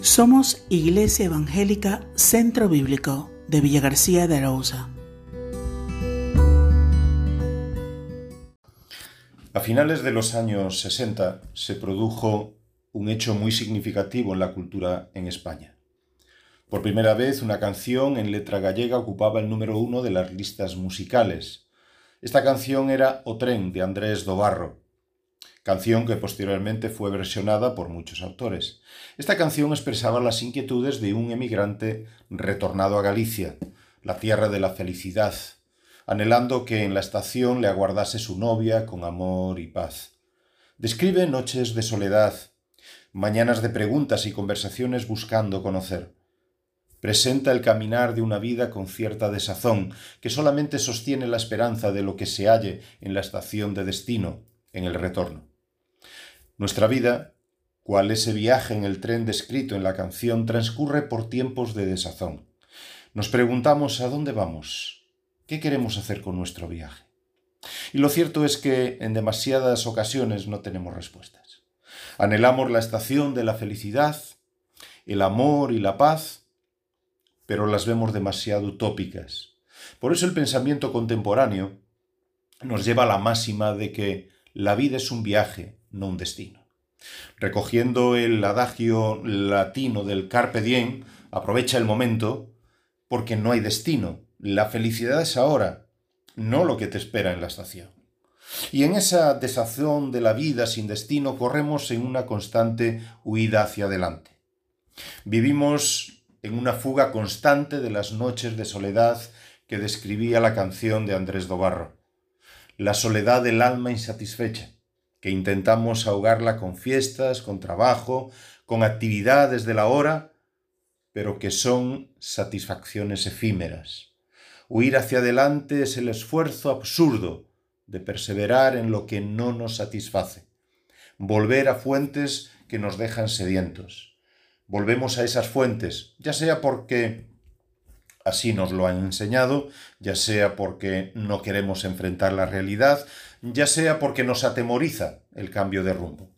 Somos Iglesia Evangélica Centro Bíblico de Villa García de Arauza. A finales de los años 60 se produjo un hecho muy significativo en la cultura en España. Por primera vez una canción en letra gallega ocupaba el número uno de las listas musicales. Esta canción era O tren de Andrés Dobarro, canción que posteriormente fue versionada por muchos autores. Esta canción expresaba las inquietudes de un emigrante retornado a Galicia, la tierra de la felicidad, anhelando que en la estación le aguardase su novia con amor y paz. Describe noches de soledad, mañanas de preguntas y conversaciones buscando conocer. Presenta el caminar de una vida con cierta desazón, que solamente sostiene la esperanza de lo que se halle en la estación de destino, en el retorno. Nuestra vida, cual ese viaje en el tren descrito en la canción, transcurre por tiempos de desazón. Nos preguntamos a dónde vamos, qué queremos hacer con nuestro viaje. Y lo cierto es que en demasiadas ocasiones no tenemos respuestas. Anhelamos la estación de la felicidad, el amor y la paz, pero las vemos demasiado utópicas. Por eso el pensamiento contemporáneo nos lleva a la máxima de que la vida es un viaje, no un destino. Recogiendo el adagio latino del carpe diem, aprovecha el momento porque no hay destino. La felicidad es ahora, no lo que te espera en la estación. Y en esa desazón de la vida sin destino corremos en una constante huida hacia adelante. Vivimos en una fuga constante de las noches de soledad que describía la canción de Andrés Dobarro la soledad del alma insatisfecha, que intentamos ahogarla con fiestas, con trabajo, con actividades de la hora, pero que son satisfacciones efímeras. Huir hacia adelante es el esfuerzo absurdo de perseverar en lo que no nos satisface, volver a fuentes que nos dejan sedientos. Volvemos a esas fuentes, ya sea porque así nos lo han enseñado, ya sea porque no queremos enfrentar la realidad, ya sea porque nos atemoriza el cambio de rumbo.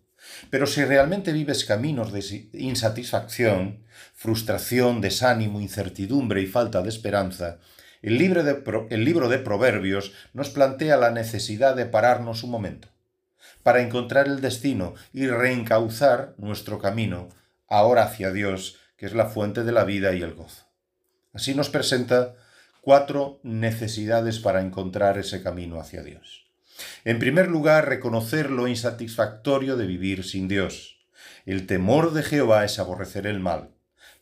Pero si realmente vives caminos de insatisfacción, frustración, desánimo, incertidumbre y falta de esperanza, el libro de, el libro de Proverbios nos plantea la necesidad de pararnos un momento para encontrar el destino y reencauzar nuestro camino ahora hacia Dios, que es la fuente de la vida y el gozo. Así nos presenta cuatro necesidades para encontrar ese camino hacia Dios. En primer lugar, reconocer lo insatisfactorio de vivir sin Dios. El temor de Jehová es aborrecer el mal,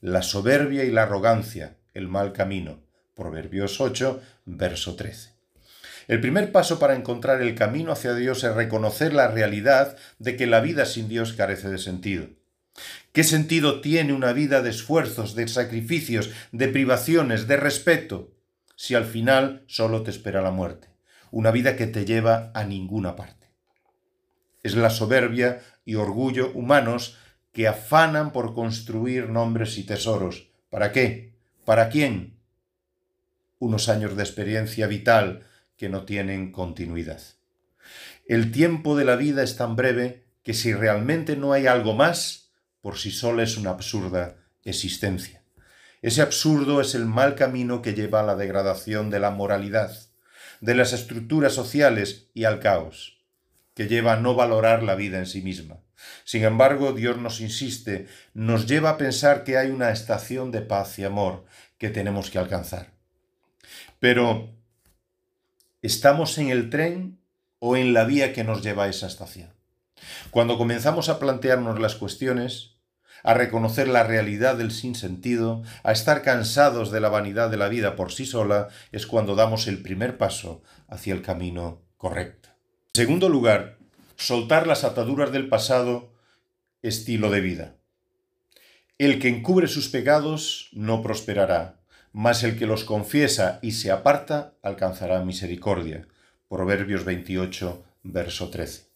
la soberbia y la arrogancia, el mal camino. Proverbios 8, verso 13. El primer paso para encontrar el camino hacia Dios es reconocer la realidad de que la vida sin Dios carece de sentido. ¿Qué sentido tiene una vida de esfuerzos, de sacrificios, de privaciones, de respeto, si al final solo te espera la muerte? Una vida que te lleva a ninguna parte. Es la soberbia y orgullo humanos que afanan por construir nombres y tesoros. ¿Para qué? ¿Para quién? Unos años de experiencia vital que no tienen continuidad. El tiempo de la vida es tan breve que si realmente no hay algo más, por sí sola es una absurda existencia. Ese absurdo es el mal camino que lleva a la degradación de la moralidad, de las estructuras sociales y al caos, que lleva a no valorar la vida en sí misma. Sin embargo, Dios nos insiste, nos lleva a pensar que hay una estación de paz y amor que tenemos que alcanzar. Pero, ¿estamos en el tren o en la vía que nos lleva a esa estación? Cuando comenzamos a plantearnos las cuestiones, a reconocer la realidad del sinsentido, a estar cansados de la vanidad de la vida por sí sola, es cuando damos el primer paso hacia el camino correcto. En segundo lugar, soltar las ataduras del pasado estilo de vida. El que encubre sus pecados no prosperará, mas el que los confiesa y se aparta alcanzará misericordia. Proverbios 28, verso 13.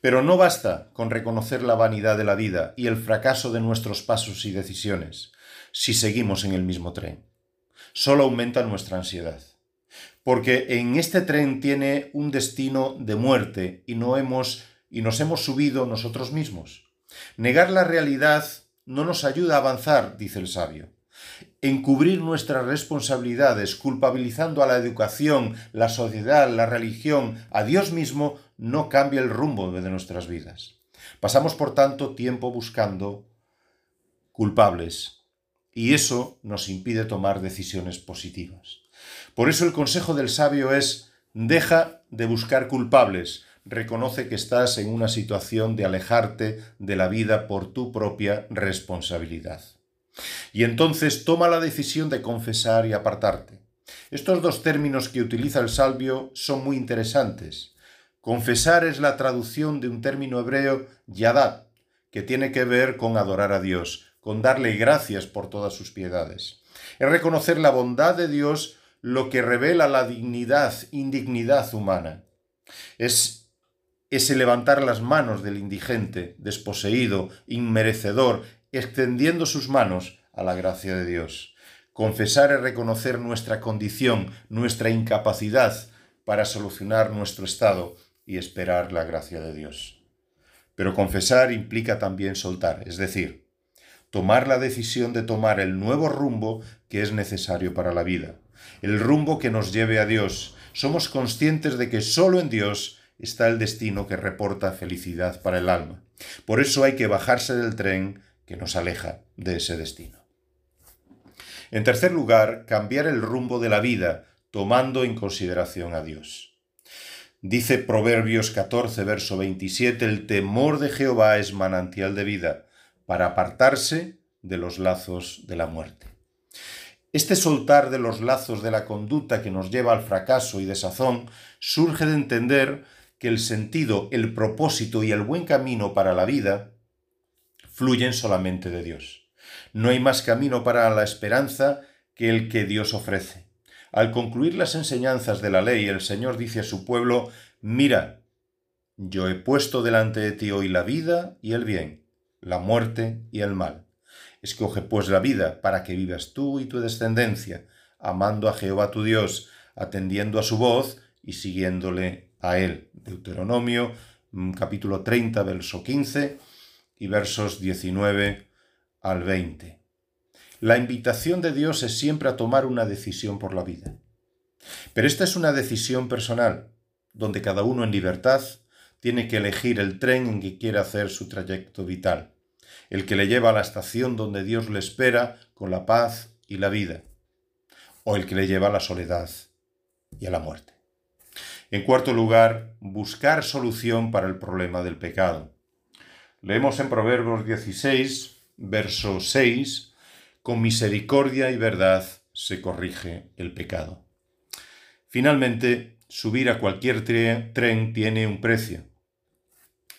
Pero no basta con reconocer la vanidad de la vida y el fracaso de nuestros pasos y decisiones si seguimos en el mismo tren. Solo aumenta nuestra ansiedad. Porque en este tren tiene un destino de muerte y no hemos y nos hemos subido nosotros mismos. Negar la realidad no nos ayuda a avanzar, dice el sabio. Encubrir nuestras responsabilidades, culpabilizando a la educación, la sociedad, la religión, a Dios mismo, no cambia el rumbo de nuestras vidas. Pasamos, por tanto, tiempo buscando culpables, y eso nos impide tomar decisiones positivas. Por eso el consejo del sabio es deja de buscar culpables, reconoce que estás en una situación de alejarte de la vida por tu propia responsabilidad. Y entonces toma la decisión de confesar y apartarte. Estos dos términos que utiliza el salvio son muy interesantes. Confesar es la traducción de un término hebreo yadad, que tiene que ver con adorar a Dios, con darle gracias por todas sus piedades. Es reconocer la bondad de Dios, lo que revela la dignidad, indignidad humana. Es ese levantar las manos del indigente, desposeído, inmerecedor, extendiendo sus manos a la gracia de Dios. Confesar es reconocer nuestra condición, nuestra incapacidad para solucionar nuestro estado y esperar la gracia de Dios. Pero confesar implica también soltar, es decir, tomar la decisión de tomar el nuevo rumbo que es necesario para la vida, el rumbo que nos lleve a Dios. Somos conscientes de que solo en Dios está el destino que reporta felicidad para el alma. Por eso hay que bajarse del tren que nos aleja de ese destino. En tercer lugar, cambiar el rumbo de la vida, tomando en consideración a Dios. Dice Proverbios 14, verso 27, el temor de Jehová es manantial de vida, para apartarse de los lazos de la muerte. Este soltar de los lazos de la conducta que nos lleva al fracaso y desazón surge de entender que el sentido, el propósito y el buen camino para la vida fluyen solamente de Dios. No hay más camino para la esperanza que el que Dios ofrece. Al concluir las enseñanzas de la ley, el Señor dice a su pueblo, mira, yo he puesto delante de ti hoy la vida y el bien, la muerte y el mal. Escoge pues la vida para que vivas tú y tu descendencia, amando a Jehová tu Dios, atendiendo a su voz y siguiéndole a él. Deuteronomio mm, capítulo 30, verso 15 y versos 19 al 20. La invitación de Dios es siempre a tomar una decisión por la vida. Pero esta es una decisión personal, donde cada uno en libertad tiene que elegir el tren en que quiere hacer su trayecto vital, el que le lleva a la estación donde Dios le espera con la paz y la vida, o el que le lleva a la soledad y a la muerte. En cuarto lugar, buscar solución para el problema del pecado. Leemos en Proverbios 16, verso 6, con misericordia y verdad se corrige el pecado. Finalmente, subir a cualquier tren tiene un precio.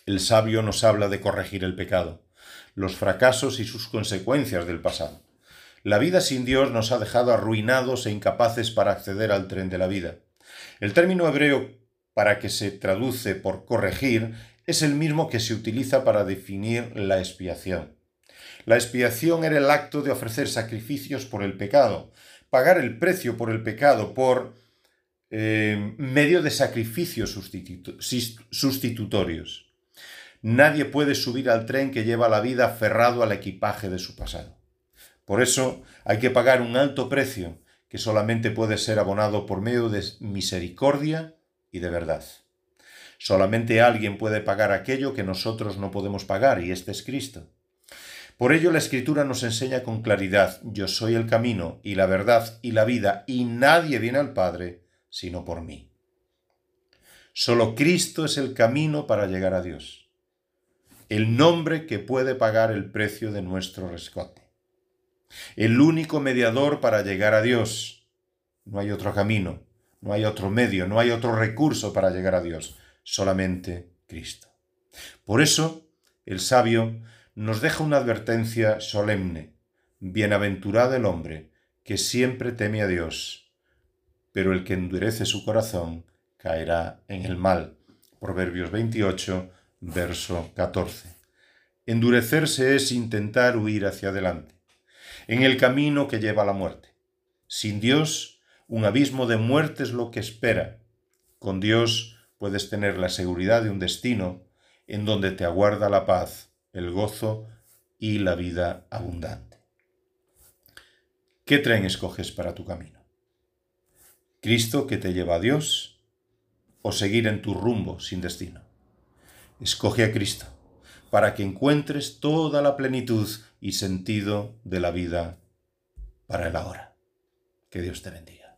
El sabio nos habla de corregir el pecado, los fracasos y sus consecuencias del pasado. La vida sin Dios nos ha dejado arruinados e incapaces para acceder al tren de la vida. El término hebreo para que se traduce por corregir es el mismo que se utiliza para definir la expiación. La expiación era el acto de ofrecer sacrificios por el pecado, pagar el precio por el pecado por eh, medio de sacrificios sustitutorios. Nadie puede subir al tren que lleva la vida aferrado al equipaje de su pasado. Por eso hay que pagar un alto precio que solamente puede ser abonado por medio de misericordia y de verdad. Solamente alguien puede pagar aquello que nosotros no podemos pagar, y este es Cristo. Por ello la Escritura nos enseña con claridad, yo soy el camino y la verdad y la vida, y nadie viene al Padre sino por mí. Solo Cristo es el camino para llegar a Dios, el nombre que puede pagar el precio de nuestro rescate el único mediador para llegar a Dios. No hay otro camino, no hay otro medio, no hay otro recurso para llegar a Dios, solamente Cristo. Por eso, el sabio nos deja una advertencia solemne. Bienaventurado el hombre que siempre teme a Dios, pero el que endurece su corazón caerá en el mal. Proverbios 28, verso 14. Endurecerse es intentar huir hacia adelante en el camino que lleva a la muerte. Sin Dios, un abismo de muerte es lo que espera. Con Dios puedes tener la seguridad de un destino en donde te aguarda la paz, el gozo y la vida abundante. ¿Qué tren escoges para tu camino? ¿Cristo que te lleva a Dios o seguir en tu rumbo sin destino? Escoge a Cristo para que encuentres toda la plenitud y sentido de la vida para el ahora. Que Dios te bendiga.